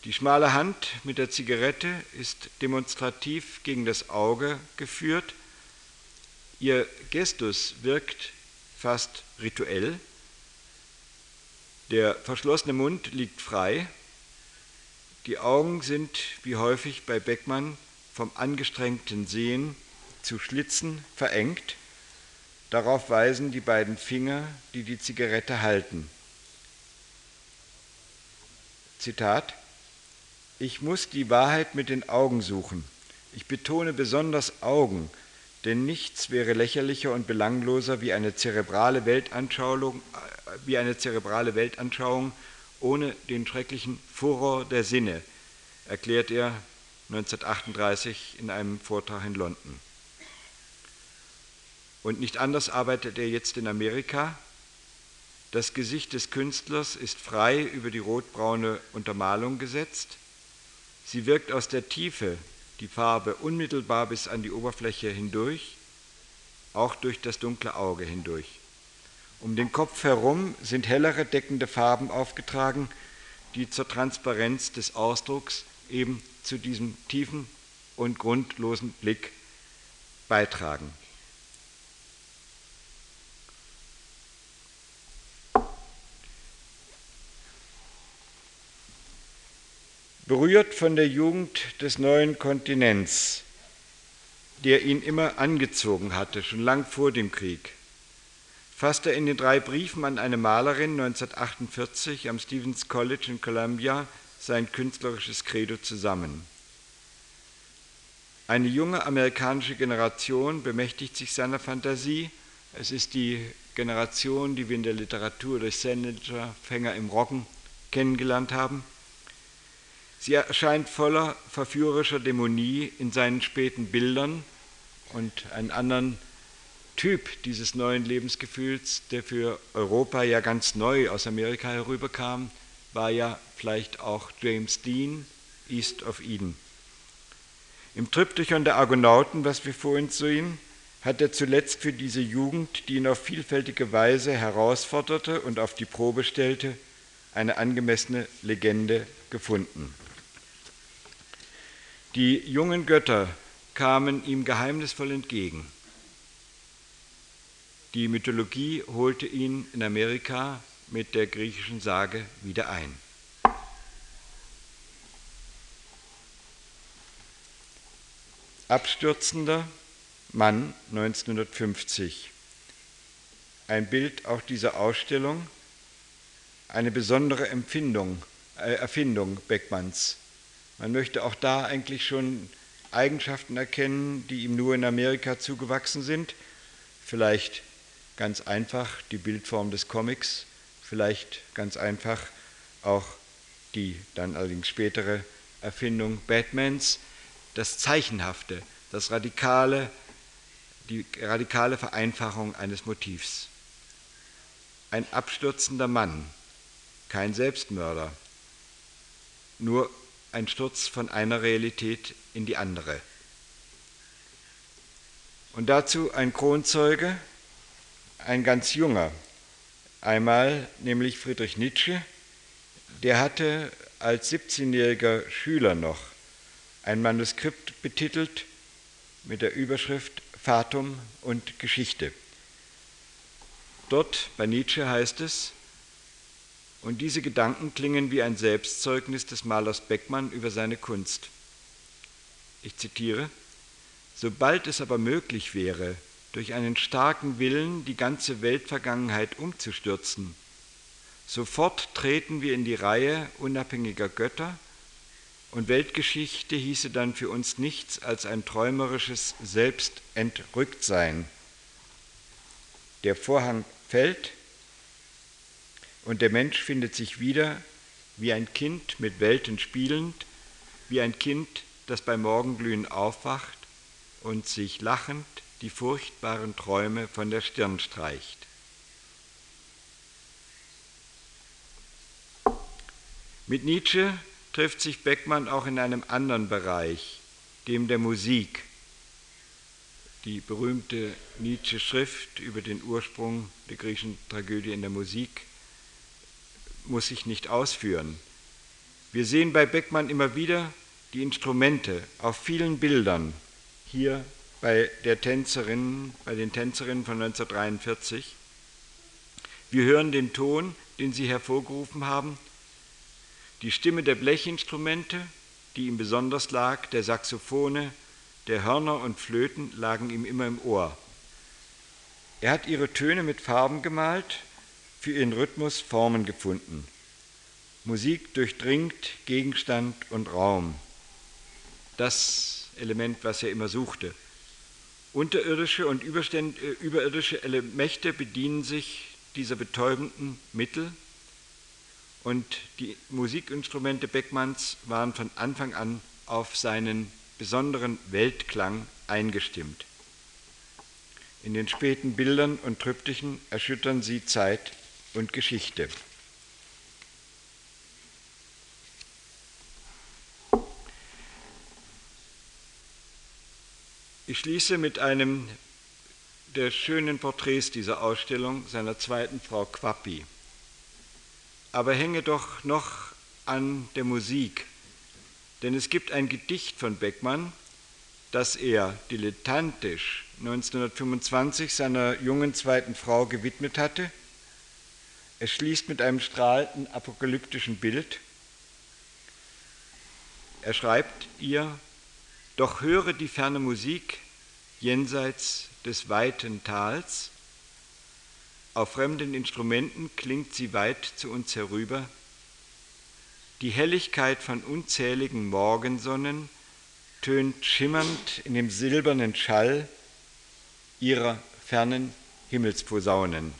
Die schmale Hand mit der Zigarette ist demonstrativ gegen das Auge geführt. Ihr Gestus wirkt fast rituell. Der verschlossene Mund liegt frei. Die Augen sind, wie häufig bei Beckmann, vom angestrengten Sehen zu Schlitzen verengt. Darauf weisen die beiden Finger, die die Zigarette halten. Zitat ich muss die Wahrheit mit den Augen suchen. Ich betone besonders Augen, denn nichts wäre lächerlicher und belangloser wie eine zerebrale Weltanschauung, äh, wie eine zerebrale Weltanschauung ohne den schrecklichen Furor der Sinne, erklärt er 1938 in einem Vortrag in London. Und nicht anders arbeitet er jetzt in Amerika. Das Gesicht des Künstlers ist frei über die rotbraune Untermalung gesetzt. Sie wirkt aus der Tiefe die Farbe unmittelbar bis an die Oberfläche hindurch, auch durch das dunkle Auge hindurch. Um den Kopf herum sind hellere deckende Farben aufgetragen, die zur Transparenz des Ausdrucks eben zu diesem tiefen und grundlosen Blick beitragen. Berührt von der Jugend des neuen Kontinents, der ihn immer angezogen hatte, schon lang vor dem Krieg, fasste er in den drei Briefen an eine Malerin 1948 am Stevens College in Columbia sein künstlerisches Credo zusammen. Eine junge amerikanische Generation bemächtigt sich seiner Fantasie. Es ist die Generation, die wir in der Literatur durch Salinger, Fänger im Roggen kennengelernt haben. Sie erscheint voller verführerischer Dämonie in seinen späten Bildern und einen anderen Typ dieses neuen Lebensgefühls, der für Europa ja ganz neu aus Amerika herüberkam, war ja vielleicht auch James Dean, East of Eden. Im Triptychon der Argonauten, was wir vorhin sehen, hat er zuletzt für diese Jugend, die ihn auf vielfältige Weise herausforderte und auf die Probe stellte, eine angemessene Legende gefunden. Die jungen Götter kamen ihm geheimnisvoll entgegen. Die Mythologie holte ihn in Amerika mit der griechischen Sage wieder ein. Abstürzender Mann 1950. Ein Bild auch dieser Ausstellung, eine besondere Empfindung, äh, Erfindung Beckmanns man möchte auch da eigentlich schon Eigenschaften erkennen, die ihm nur in Amerika zugewachsen sind. Vielleicht ganz einfach die Bildform des Comics, vielleicht ganz einfach auch die dann allerdings spätere Erfindung Batmans, das Zeichenhafte, das radikale, die radikale Vereinfachung eines Motivs. Ein abstürzender Mann, kein Selbstmörder, nur ein Sturz von einer Realität in die andere. Und dazu ein Kronzeuge, ein ganz junger, einmal nämlich Friedrich Nietzsche, der hatte als 17-jähriger Schüler noch ein Manuskript betitelt mit der Überschrift Fatum und Geschichte. Dort bei Nietzsche heißt es, und diese Gedanken klingen wie ein Selbstzeugnis des Malers Beckmann über seine Kunst. Ich zitiere, sobald es aber möglich wäre, durch einen starken Willen die ganze Weltvergangenheit umzustürzen, sofort treten wir in die Reihe unabhängiger Götter und Weltgeschichte hieße dann für uns nichts als ein träumerisches Selbstentrücktsein. Der Vorhang fällt und der Mensch findet sich wieder wie ein Kind mit Welten spielend, wie ein Kind, das beim Morgenglühen aufwacht und sich lachend die furchtbaren Träume von der Stirn streicht. Mit Nietzsche trifft sich Beckmann auch in einem anderen Bereich, dem der Musik. Die berühmte Nietzsche-Schrift über den Ursprung der griechischen Tragödie in der Musik muss ich nicht ausführen. Wir sehen bei Beckmann immer wieder die Instrumente auf vielen Bildern, hier bei der Tänzerin, bei den Tänzerinnen von 1943. Wir hören den Ton, den Sie hervorgerufen haben, die Stimme der Blechinstrumente, die ihm besonders lag, der Saxophone, der Hörner und Flöten lagen ihm immer im Ohr. Er hat ihre Töne mit Farben gemalt, für ihren Rhythmus Formen gefunden. Musik durchdringt Gegenstand und Raum. Das Element, was er immer suchte. Unterirdische und äh, überirdische Mächte bedienen sich dieser betäubenden Mittel und die Musikinstrumente Beckmanns waren von Anfang an auf seinen besonderen Weltklang eingestimmt. In den späten Bildern und Triptychen erschüttern sie Zeit und Geschichte. Ich schließe mit einem der schönen Porträts dieser Ausstellung seiner zweiten Frau Quappi aber hänge doch noch an der Musik. Denn es gibt ein Gedicht von Beckmann, das er dilettantisch 1925 seiner jungen zweiten Frau gewidmet hatte. Es schließt mit einem strahlenden apokalyptischen Bild. Er schreibt ihr, doch höre die ferne Musik jenseits des weiten Tals, auf fremden Instrumenten klingt sie weit zu uns herüber. Die Helligkeit von unzähligen Morgensonnen tönt schimmernd in dem silbernen Schall ihrer fernen Himmelsposaunen.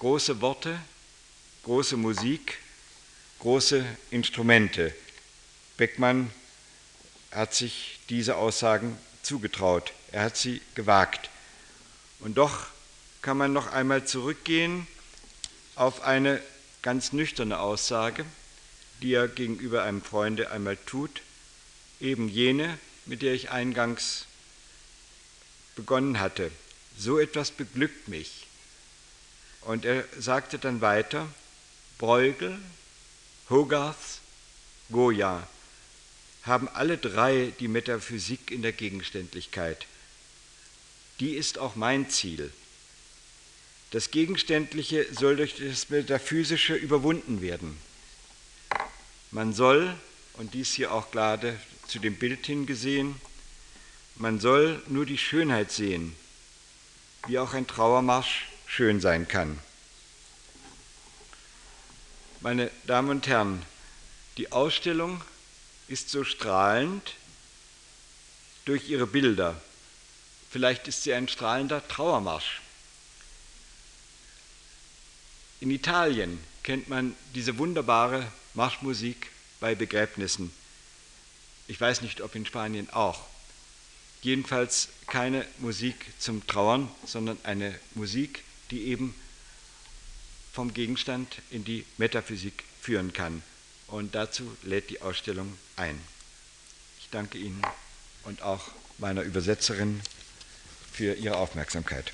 Große Worte, große Musik, große Instrumente. Beckmann hat sich diese Aussagen zugetraut, er hat sie gewagt. Und doch kann man noch einmal zurückgehen auf eine ganz nüchterne Aussage, die er gegenüber einem Freunde einmal tut, eben jene, mit der ich eingangs begonnen hatte. So etwas beglückt mich. Und er sagte dann weiter, Bruegel, Hogarth, Goya haben alle drei die Metaphysik in der Gegenständlichkeit die ist auch mein Ziel. Das Gegenständliche soll durch das Metaphysische überwunden werden. Man soll, und dies hier auch gerade zu dem Bild hingesehen, man soll nur die Schönheit sehen, wie auch ein Trauermarsch schön sein kann. Meine Damen und Herren, die Ausstellung ist so strahlend durch ihre Bilder, Vielleicht ist sie ein strahlender Trauermarsch. In Italien kennt man diese wunderbare Marschmusik bei Begräbnissen. Ich weiß nicht, ob in Spanien auch. Jedenfalls keine Musik zum Trauern, sondern eine Musik, die eben vom Gegenstand in die Metaphysik führen kann. Und dazu lädt die Ausstellung ein. Ich danke Ihnen und auch meiner Übersetzerin für Ihre Aufmerksamkeit.